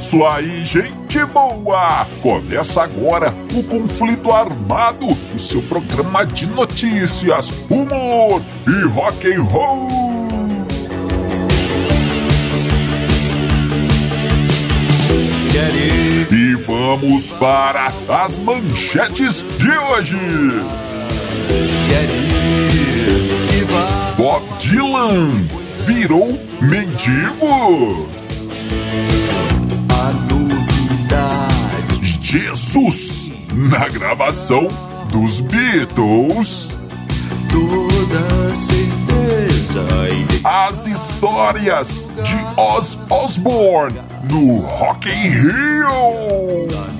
isso aí, gente boa! Começa agora o Conflito Armado, o seu programa de notícias, humor e rock and roll. E vamos para as manchetes de hoje. Bob Dylan virou mendigo. Jesus na gravação dos Beatles. Toda certeza As histórias de Oz Osbourne no Rock in Rio.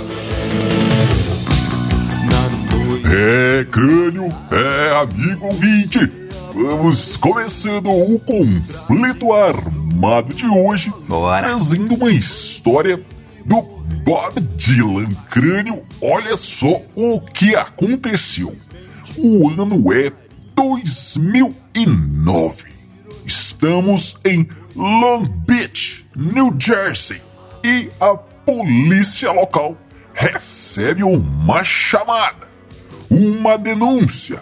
É, Crânio, é, amigo ouvinte. Vamos começando o conflito armado de hoje, Bora. trazendo uma história do Bob Dylan. Crânio, olha só o que aconteceu. O ano é 2009. Estamos em Long Beach, New Jersey, e a polícia local recebe uma chamada, uma denúncia.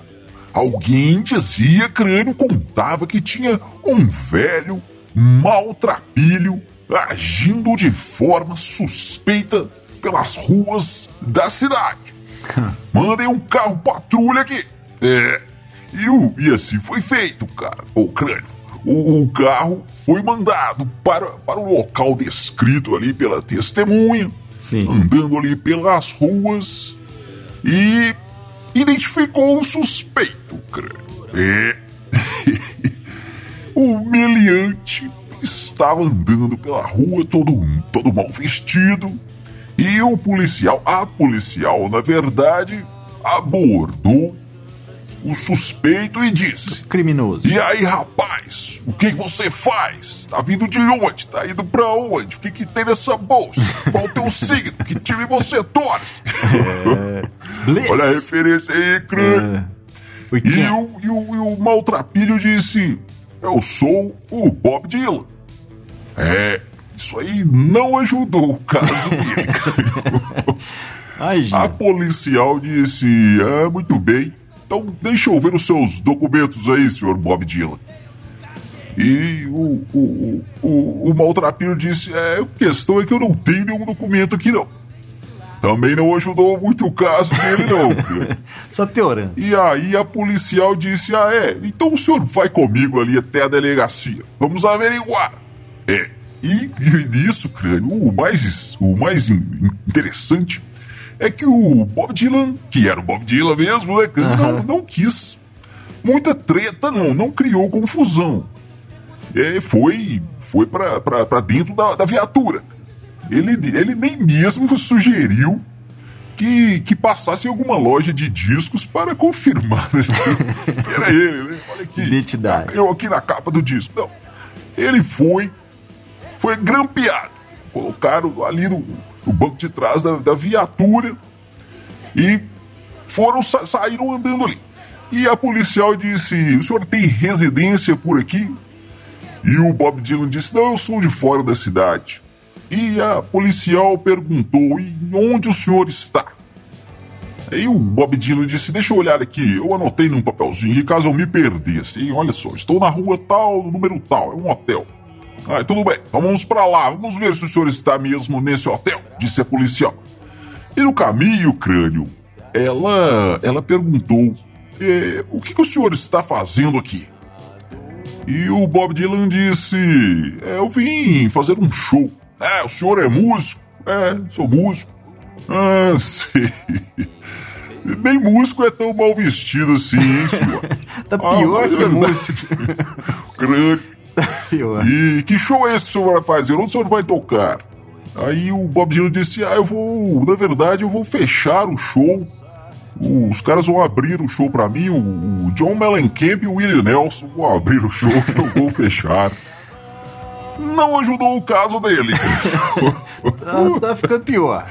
Alguém dizia crânio contava que tinha um velho maltrapilho agindo de forma suspeita pelas ruas da cidade. Mandem um carro patrulha aqui. É. E, o, e assim foi feito, cara. O crânio. O, o carro foi mandado para, para o local descrito ali pela testemunha. Sim. Andando ali pelas ruas. E identificou o suspeito, crânio. É. o meliante estava andando pela rua todo, todo mal vestido. E o policial, a policial, na verdade, abordou o suspeito e disse: Criminoso. E aí, rapaz, o que você faz? Tá vindo de onde? Tá indo pra onde? O que, que tem nessa bolsa? Qual o teu signo? Que time você torce? Blitz. Olha a referência aí, crânio. É. E o, e, o, e o maltrapilho disse: Eu sou o Bob Dylan. É, isso aí não ajudou o caso dele. Ai, A policial disse: Ah, muito bem. Então deixa eu ver os seus documentos aí, senhor Bob Dylan. E o, o, o, o, o maltrapilho disse: É, a questão é que eu não tenho nenhum documento aqui, não. Também não ajudou muito o caso dele, não. cara. Só piorando. E aí a policial disse: Ah, é, então o senhor vai comigo ali até a delegacia. Vamos averiguar. É. E, e nisso, crânio, o mais, o mais in- interessante é que o Bob Dylan, que era o Bob Dylan mesmo, né, crânio, não, não quis muita treta, não, não criou confusão. É, foi foi pra dentro da, da viatura. Ele, ele nem mesmo sugeriu que, que passasse em alguma loja de discos para confirmar que era ele, né? Olha aqui. Identidade. Eu aqui na capa do disco. Não. Ele foi, foi grampeado. Colocaram ali no, no banco de trás da, da viatura e foram sa- saíram andando ali. E a policial disse: O senhor tem residência por aqui? E o Bob Dylan disse: Não, eu sou de fora da cidade. E a policial perguntou: E onde o senhor está? Aí o Bob Dylan disse: Deixa eu olhar aqui. Eu anotei num papelzinho que caso eu me perdesse. E olha só, estou na rua tal, no número tal, é um hotel. Ah, tudo bem, vamos pra lá, vamos ver se o senhor está mesmo nesse hotel, disse a policial. E no caminho, crânio, ela, ela perguntou: "É, O que, que o senhor está fazendo aqui? E o Bob Dylan disse: "É, Eu vim fazer um show. É, o senhor é músico? É, sou músico. Ah, sei. Nem músico é tão mal vestido assim, hein, senhor? Tá Ah, pior é que verdade. músico. Crânio. Pior. E que show é esse que o senhor vai fazer? Onde o senhor vai tocar? Aí o Bob Dylan disse: Ah, eu vou, na verdade, eu vou fechar o show. Os caras vão abrir o show pra mim, o John Mellencamp e o Willie Nelson vão abrir o show que eu vou fechar. Não ajudou o caso dele. tá, tá ficando pior.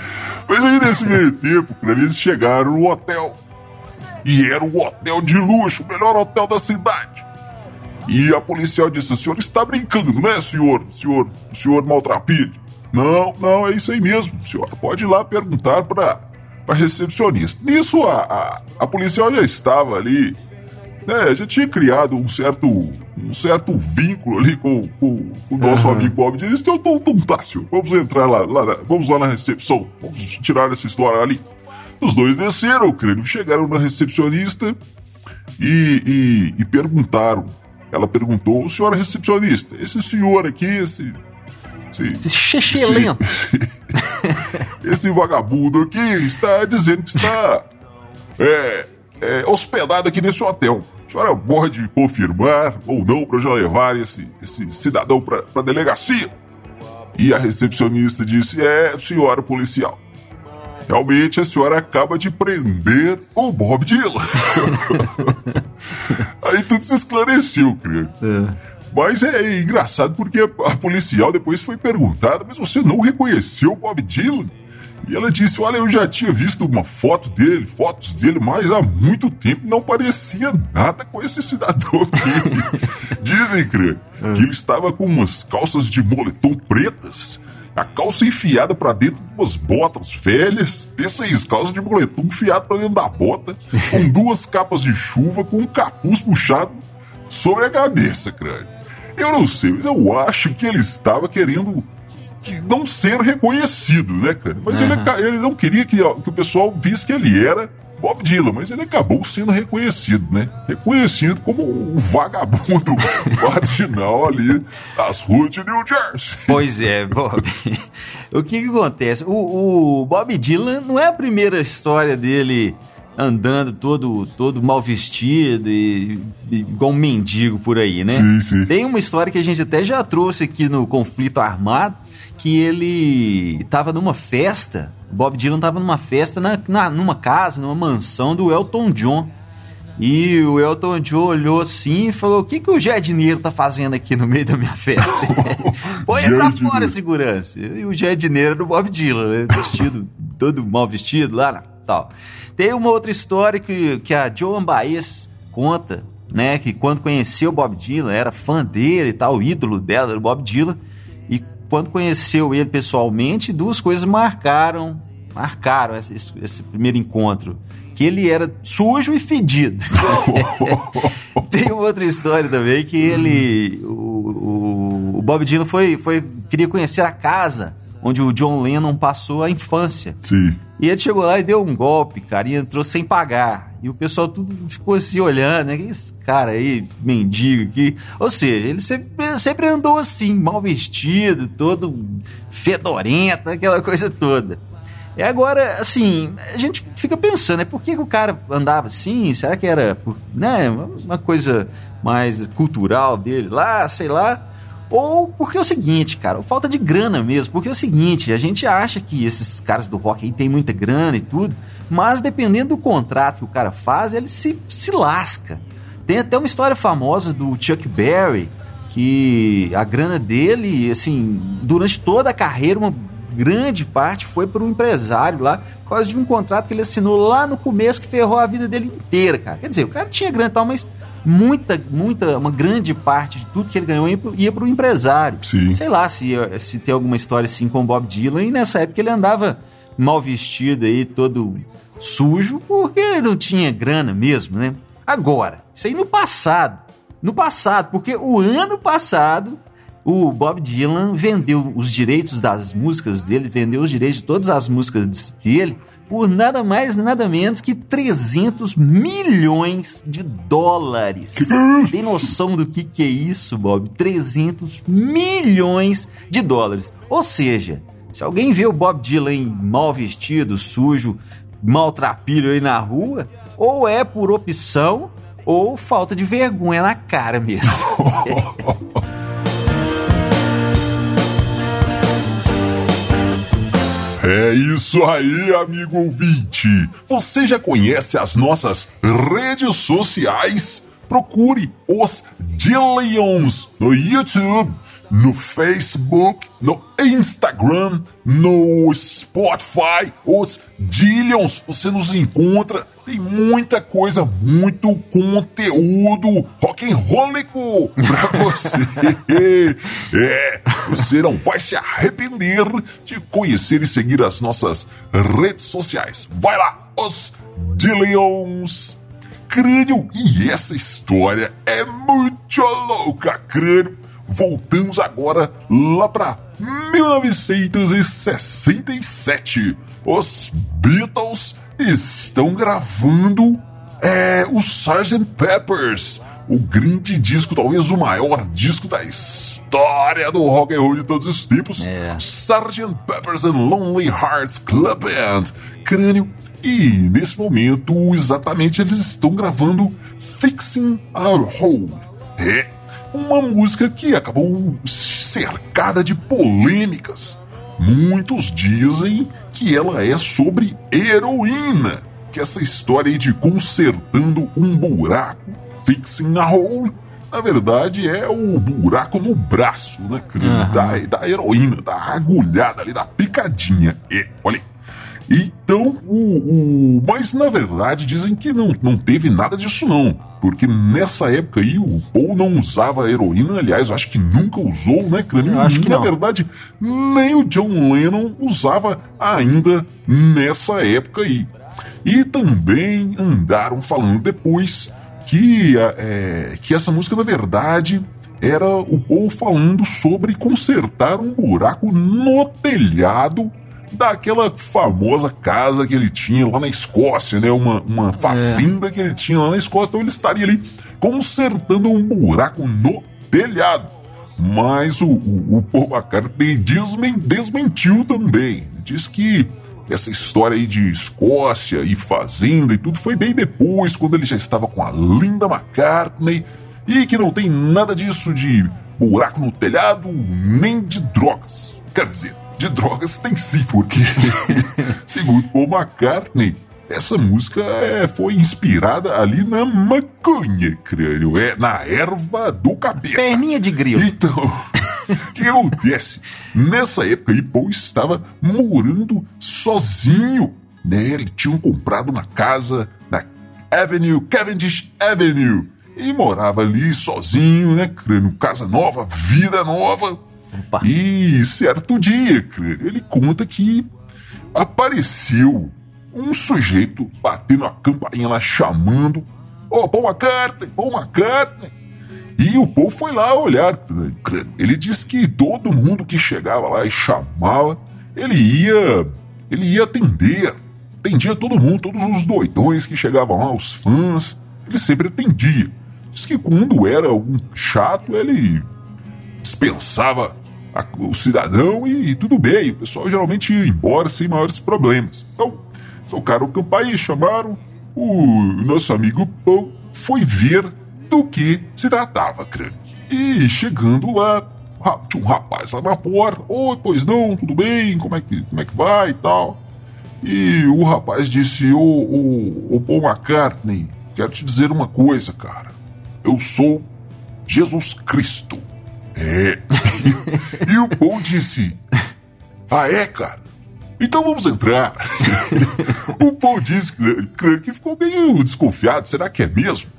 Mas aí nesse meio tempo, eles chegaram no hotel. E era um hotel de luxo, o melhor hotel da cidade. E a policial disse: o senhor está brincando, né, senhor? Senhor, senhor maltrapilho. Não, não, é isso aí mesmo, senhor. Pode ir lá perguntar para a recepcionista. Nisso, a, a, a, policial já estava ali, né? Já tinha criado um certo, um certo vínculo ali com, com, com o nosso uhum. amigo Bob. Disse: então, então, então tá, senhor. Vamos entrar lá, lá, vamos lá na recepção. Vamos tirar essa história ali. Os dois desceram, creio, chegaram na recepcionista e, e, e perguntaram. Ela perguntou: o senhor é recepcionista? Esse senhor aqui, esse esse, esse xexelento. Esse, esse, vagabundo aqui está dizendo que está é, é, hospedado aqui nesse hotel. A senhora pode confirmar ou não para já levar esse, esse cidadão para a delegacia? E a recepcionista disse: É, senhora policial. Realmente a senhora acaba de prender o Bob Dylan. Aí tudo se esclareceu, creio. É. Mas é engraçado porque a, policial depois foi perguntada, mas você não reconheceu o Bob Dylan? E ela disse: Olha, eu já tinha visto uma foto dele, fotos dele, mas há muito tempo não parecia nada com esse cidadão aqui. Dizem, Craig, hum. que ele estava com umas calças de moletom pretas, a calça enfiada para dentro de umas botas velhas. Pensa isso, calça de moletom enfiada para dentro da bota, com duas capas de chuva, com um capuz puxado sobre a cabeça, crânio. Eu não sei, mas eu acho que ele estava querendo que não ser reconhecido, né, cara? Mas uhum. ele, ele, não queria que, que o pessoal visse que ele era Bob Dylan, mas ele acabou sendo reconhecido, né? Reconhecido como o vagabundo marginal ali das ruas de New Jersey. Pois é, Bob. o que, que acontece? O, o Bob Dylan não é a primeira história dele andando todo, todo mal vestido e, e, igual um mendigo por aí, né? Sim, sim. Tem uma história que a gente até já trouxe aqui no Conflito Armado, que ele estava numa festa, Bob Dylan estava numa festa na, na, numa casa, numa mansão do Elton John. E o Elton John olhou assim e falou: O que, que o Jardineiro tá fazendo aqui no meio da minha festa? Põe pra fora, segurança. E o Jardineiro do Bob Dylan, né? vestido, todo mal vestido lá, tal. Tem uma outra história que, que a Joan Baez conta, né? Que quando conheceu o Bob Dylan, era fã dele e tal, o ídolo dela era o Bob Dylan. Quando conheceu ele pessoalmente, duas coisas marcaram, marcaram esse, esse primeiro encontro. Que ele era sujo e fedido. Tem outra história também que ele. O, o, o Bob Dylan foi, foi, queria conhecer a casa onde o John Lennon passou a infância. Sim. E ele chegou lá e deu um golpe, cara, e entrou sem pagar. E o pessoal tudo ficou assim olhando, né? Esse cara aí, mendigo aqui. Ou seja, ele sempre, sempre andou assim, mal vestido, todo fedorento, aquela coisa toda. E agora, assim, a gente fica pensando, né? Por que, que o cara andava assim? Será que era, né, uma coisa mais cultural dele lá, sei lá? Ou porque é o seguinte, cara, falta de grana mesmo. Porque é o seguinte, a gente acha que esses caras do rock aí tem muita grana e tudo, mas dependendo do contrato que o cara faz, ele se, se lasca. Tem até uma história famosa do Chuck Berry, que a grana dele, assim, durante toda a carreira, uma grande parte foi para um empresário lá, por causa de um contrato que ele assinou lá no começo que ferrou a vida dele inteira, cara. Quer dizer, o cara tinha grana e tal, mas muita, muita, uma grande parte de tudo que ele ganhou ia para o empresário. Sim. Sei lá se, se tem alguma história assim com Bob Dylan, e nessa época ele andava mal vestido aí, todo sujo, porque não tinha grana mesmo, né? Agora, isso aí no passado. No passado, porque o ano passado o Bob Dylan vendeu os direitos das músicas dele, vendeu os direitos de todas as músicas dele por nada mais, nada menos que 300 milhões de dólares. Tem noção do que, que é isso, Bob? 300 milhões de dólares. Ou seja, se alguém vê o Bob Dylan mal vestido, sujo, maltrapilho aí na rua, ou é por opção ou falta de vergonha na cara mesmo. É isso aí, amigo ouvinte. Você já conhece as nossas redes sociais? Procure os Dillions no YouTube, no Facebook, no Instagram, no Spotify. Os Dillions, você nos encontra. Tem muita coisa, muito conteúdo rock and rollico pra você. é, você não vai se arrepender de conhecer e seguir as nossas redes sociais. Vai lá, os Dillions crânio. E essa história é muito louca, crânio. Voltamos agora lá para 1967. Os Beatles estão gravando é, o Sgt. Peppers, o grande disco, talvez o maior disco da história do rock and roll de todos os tempos. É. Sgt. Peppers and Lonely Hearts Club Band. Crânio. E nesse momento, exatamente, eles estão gravando Fixing Our Hole. É uma música que acabou cercada de polêmicas. Muitos dizem que ela é sobre heroína, que essa história de consertando um buraco, fixing a hole, na verdade é o buraco no braço, né, Aham. da, da heroína, da agulhada ali, da picadinha. É, olha aí. Então, o, o- mas na verdade dizem que não, não teve nada disso não, porque nessa época aí o Paul não usava heroína, aliás, eu acho que nunca usou, né, Crânio? Eu acho que na não. verdade, nem o John Lennon usava ainda nessa época aí. E também andaram falando depois que, é, que essa música, na verdade, era o Paul falando sobre consertar um buraco no telhado daquela famosa casa que ele tinha lá na Escócia, né? Uma, uma fazenda que ele tinha lá na Escócia. Então ele estaria ali consertando um buraco no telhado. Mas o, o, o Paul McCartney desmen, desmentiu também. Diz que essa história aí de Escócia e fazenda e tudo foi bem depois, quando ele já estava com a Linda McCartney. E que não tem nada disso de buraco no telhado, nem de drogas. Quer dizer, de drogas tem sim, porque, segundo Paul McCartney, essa música é, foi inspirada ali na maconha, crânio, é na erva do cabelo. Perninha de grilo. Então, o que acontece? Nessa época aí, Paul estava morando sozinho. Né? Ele tinha comprado uma casa na Avenue, Cavendish Avenue. E morava ali sozinho, né, crânio? Casa nova, vida nova. Opa. E certo dia, crânio, ele conta que apareceu um sujeito batendo a campainha lá, chamando. Ô, Paul McCartney, Paul McCartney. E o povo foi lá olhar. Ele disse que todo mundo que chegava lá e chamava, ele ia, ele ia atender. Atendia todo mundo, todos os doidões que chegavam lá, os fãs. Ele sempre atendia. Diz que quando era um chato, ele dispensava a- o cidadão e, tudo bem. O pessoal geralmente ia embora sem maiores problemas. Então, tocaram o campainha, chamaram. O nosso amigo Paul foi ver do que se tratava, crânio. E chegando lá, tinha um rapaz lá na porta. Oi, pois não, tudo bem? Como é que, como é que vai e tal? E o rapaz disse: Ô, ô, ô Paul McCartney, quero te dizer uma coisa, cara. Eu sou Jesus Cristo. É. e o Paul disse: Ah, é, cara? Então vamos entrar. o Paul disse que, ficou meio desconfiado: será que é mesmo?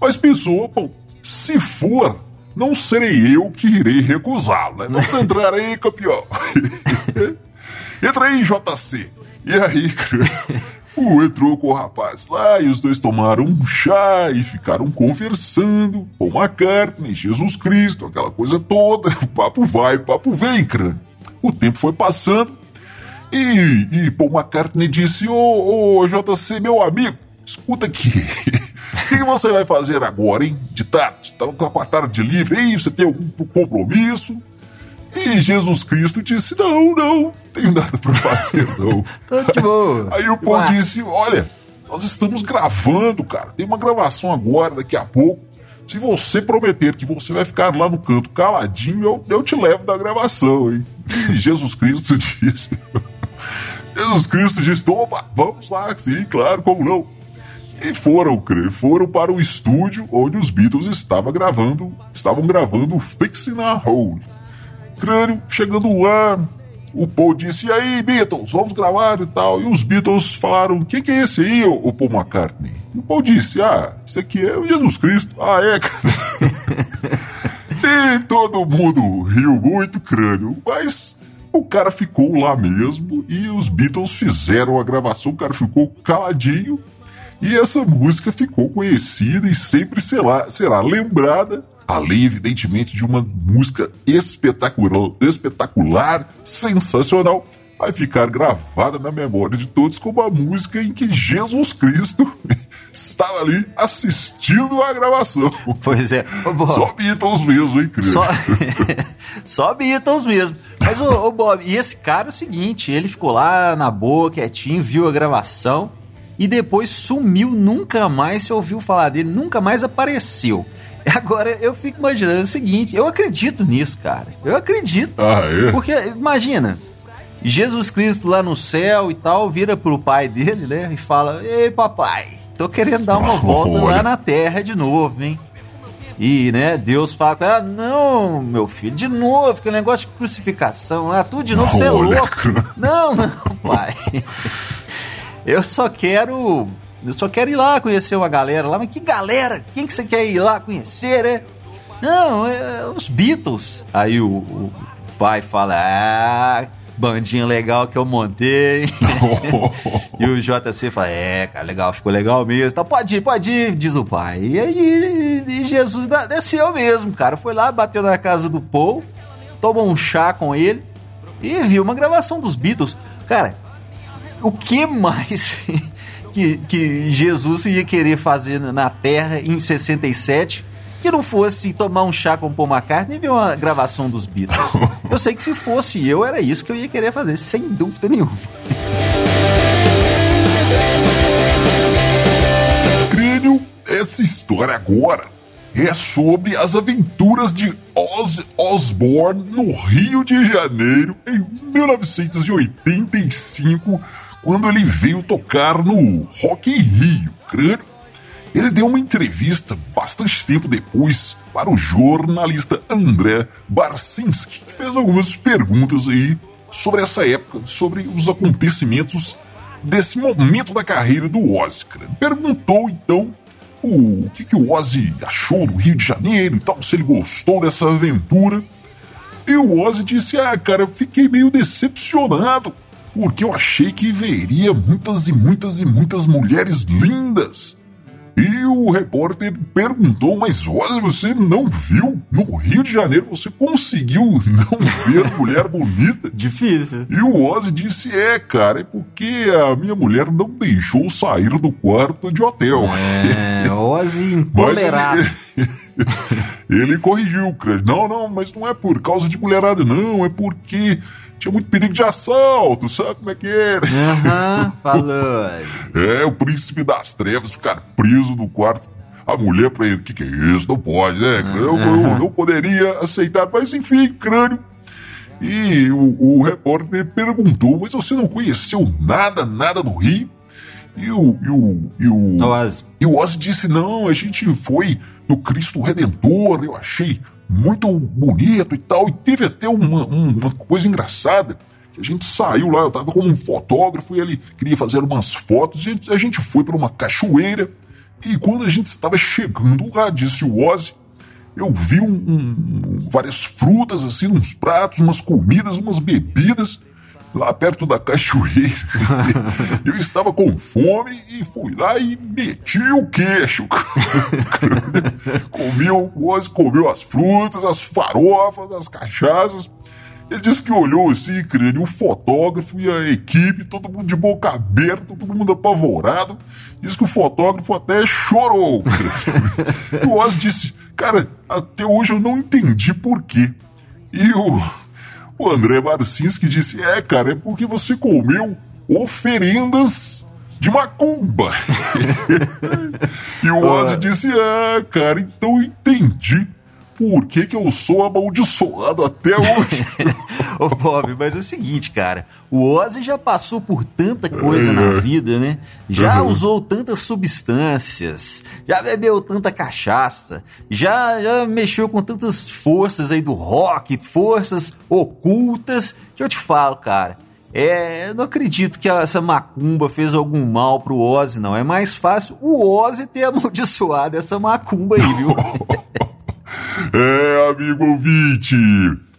Mas pensou: bom, se for, não serei eu que irei recusá-lo, né? Vamos entrar aí, campeão. Entra aí, JC. E aí, entrou com o rapaz lá e os dois tomaram um chá e ficaram conversando. Paul McCartney, Jesus Cristo, aquela coisa toda. O papo vai, o papo vem, crânio. O tempo foi passando e, e Paul McCartney disse: Ô, ô JC, meu amigo, escuta aqui. O que, você vai fazer agora, hein? De tarde? Tá com a tarde livre? Ei, você tem algum compromisso? E Jesus Cristo disse: Não, não, não tenho nada pra fazer, não. Tô de boa. Aí o Paul Relax. disse: Olha, nós estamos gravando, cara. Tem uma gravação agora, daqui a pouco. Se você prometer que você vai ficar lá no canto caladinho, eu, eu te levo da gravação, hein? E Jesus Cristo disse: Jesus Cristo disse: opa, vamos lá, sim, claro, como não. E foram, foram para o estúdio onde os Beatles estavam gravando, estavam gravando Fixing a Hole. Crânio, chegando lá, o Paul disse: E aí, Beatles, vamos gravar e tal. E os Beatles falaram: Quem que é esse aí, o, Paul McCartney? E o Paul disse: Ah, esse aqui é o Jesus Cristo. Ah, é, cara. e todo mundo riu muito, crânio, mas o cara ficou lá mesmo e os Beatles fizeram a gravação. O cara ficou caladinho e essa música ficou conhecida e sempre será, será lembrada, além, evidentemente, de uma música espetacular, espetacular, sensacional, vai ficar gravada na memória de todos como a música em que Jesus Cristo estava ali assistindo a gravação. Pois é. Ô, Bob, Só Beatles mesmo, hein, Cris? Só, só Beatles mesmo. Mas, ô, ô, Bob, e esse cara é o seguinte: ele ficou lá na boa, quietinho, viu a gravação e depois sumiu, nunca mais se ouviu falar dele, nunca mais apareceu. Agora eu fico imaginando o seguinte: eu acredito nisso, cara. Eu acredito. Ah, é? Porque, imagina, Jesus Cristo lá no céu e tal, vira pro pai dele, né? E fala: Ei, papai, tô querendo dar uma volta lá Olha. na terra de novo, hein? E, né, Deus fala com ela, não, meu filho, de novo, aquele negócio de crucificação, ah, tudo de novo, você é louco. Não, não, pai. Eu só quero. Eu só quero ir lá conhecer uma galera lá. Mas que galera? Quem que você quer ir lá conhecer, né? Não, é os Beatles. Aí o, o pai fala: Ah, bandinha legal que eu montei. e o JC fala: É, cara, legal, ficou legal mesmo. Tá, pode ir, pode ir, diz o pai. E aí e Jesus desceu mesmo, cara. Foi lá, bateu na casa do Paul, tomou um chá com ele e viu uma gravação dos Beatles. Cara, o que mais que, que Jesus ia querer fazer na Terra em 67 que não fosse tomar um chá com Paul McCartney e ver uma gravação dos Beatles? Eu sei que se fosse eu, era isso que eu ia querer fazer, sem dúvida nenhuma. Crânio, essa história agora é sobre as aventuras de Ozzy Osbourne no Rio de Janeiro em 1985, quando ele veio tocar no Rock in Rio. Crânio, ele deu uma entrevista bastante tempo depois para o jornalista André Barcinski, que fez algumas perguntas aí sobre essa época, sobre os acontecimentos desse momento da carreira do Ozzy. cara. Perguntou então o que, que o Ozzy achou do Rio de Janeiro e tal, se ele gostou dessa aventura. E o Ozzy disse: Ah, cara, fiquei meio decepcionado, porque eu achei que veria muitas e muitas e muitas mulheres lindas. E o repórter perguntou: Mas Ozzy, você não viu? No Rio de Janeiro você conseguiu não ver mulher bonita? Difícil. E o Ozzy disse: É, cara, é porque a minha mulher não deixou sair do quarto de hotel. É, Ozzy Mas empolerado. ele, ele corrigiu, cara. Não, não, mas não é por causa de mulherada, não. É porque tinha muito perigo de assalto, sabe como é que é? Aham, falou. É, o príncipe das trevas ficar preso no quarto. A mulher pra ele, o que, que é isso? Não pode, né? Eu, eu não poderia aceitar, mas enfim, crânio. E o, o repórter perguntou, mas você não conheceu nada, nada do Rio? E o, e o, e o, Ozzy. e o Ozzy disse: Não, a gente foi no Cristo Redentor, eu achei muito bonito e tal. E teve até uma, um- uma coisa engraçada. Que a gente saiu lá, eu tava como um fotógrafo e ele queria fazer umas fotos. E a gente- a gente foi para uma cachoeira. E quando a gente estava chegando lá, disse o Ozzy, eu vi um- um- várias frutas, assim, uns pratos, umas comidas, umas bebidas lá perto da cachoeira. eu estava com fome e fui lá e meti o queixo. comeu, comeu as frutas, as farofas, as cachaças. Ele disse que olhou assim, crânio, o fotógrafo e a equipe, todo mundo de boca aberta, todo mundo apavorado. Disse que o fotógrafo até chorou. E o Ozzy disse, cara, até hoje eu não entendi por quê. E o, o André Marcinski disse, é, cara, é porque você comeu oferendas de macumba. e o Ozzy disse, ah, cara, então entendi por que, que eu sou amaldiçoado até hoje. Ô, Bob, mas é o seguinte, cara. O Ozzy já passou por tanta coisa É, na é. vida, né? Já Uhum. usou tantas substâncias, já bebeu tanta cachaça, já, já mexeu com tantas forças aí do rock, forças ocultas, que eu te falo, cara. É, eu não acredito que essa macumba fez algum mal pro Ozzy, não. É mais fácil o Ozzy ter amaldiçoado essa macumba aí, viu? É, amigo ouvinte,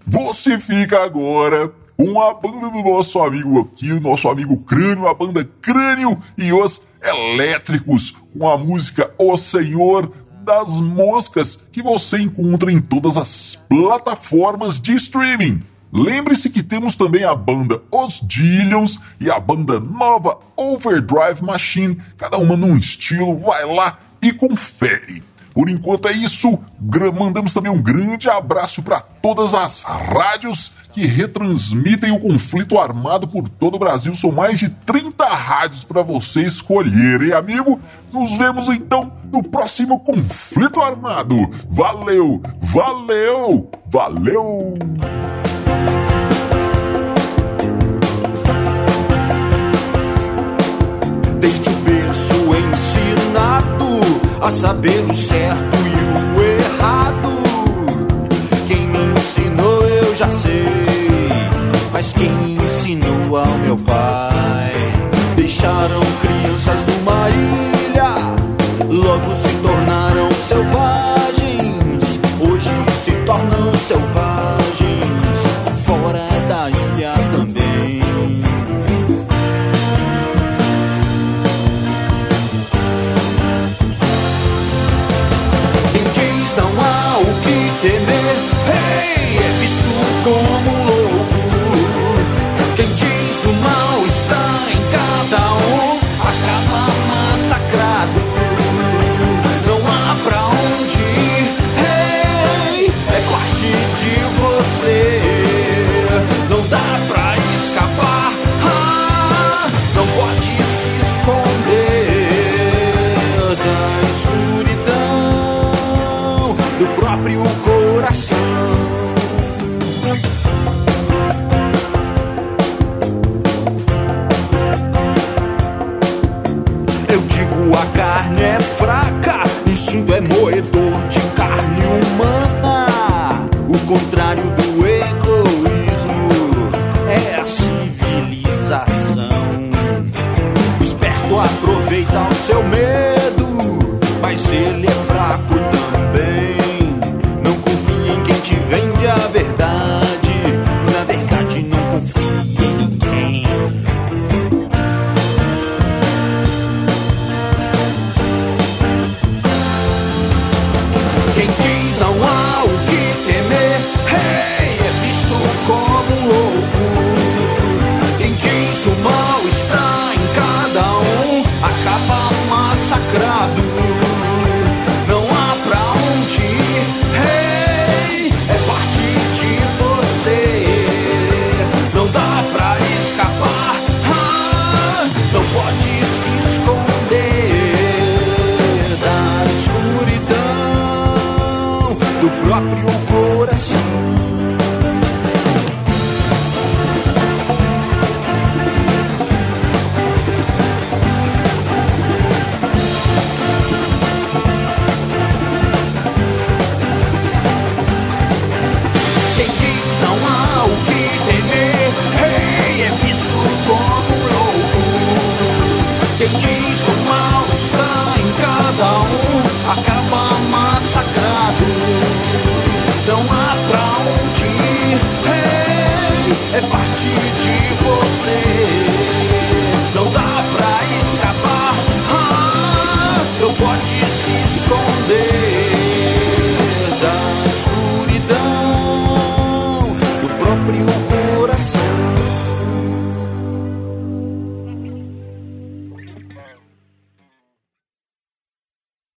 você fica agora com a banda do nosso amigo aqui, o nosso amigo Crânio, a banda Crânio e os Elétricos, com a música O Senhor das Moscas, que você encontra em todas as plataformas de streaming. Lembre-se que temos também a banda Os Dillions e a banda nova Overdrive Machine, cada uma num estilo, vai lá e confere. Por enquanto é isso. Mandamos também um grande abraço para todas as rádios que retransmitem o conflito armado por todo o Brasil. São mais de 30 rádios para você escolher, hein, amigo? Nos vemos então no próximo conflito armado. Valeu, valeu, valeu! A saber o certo e o errado. Quem me ensinou eu já sei, mas quem ensinou ao meu pai? Deixaram crianças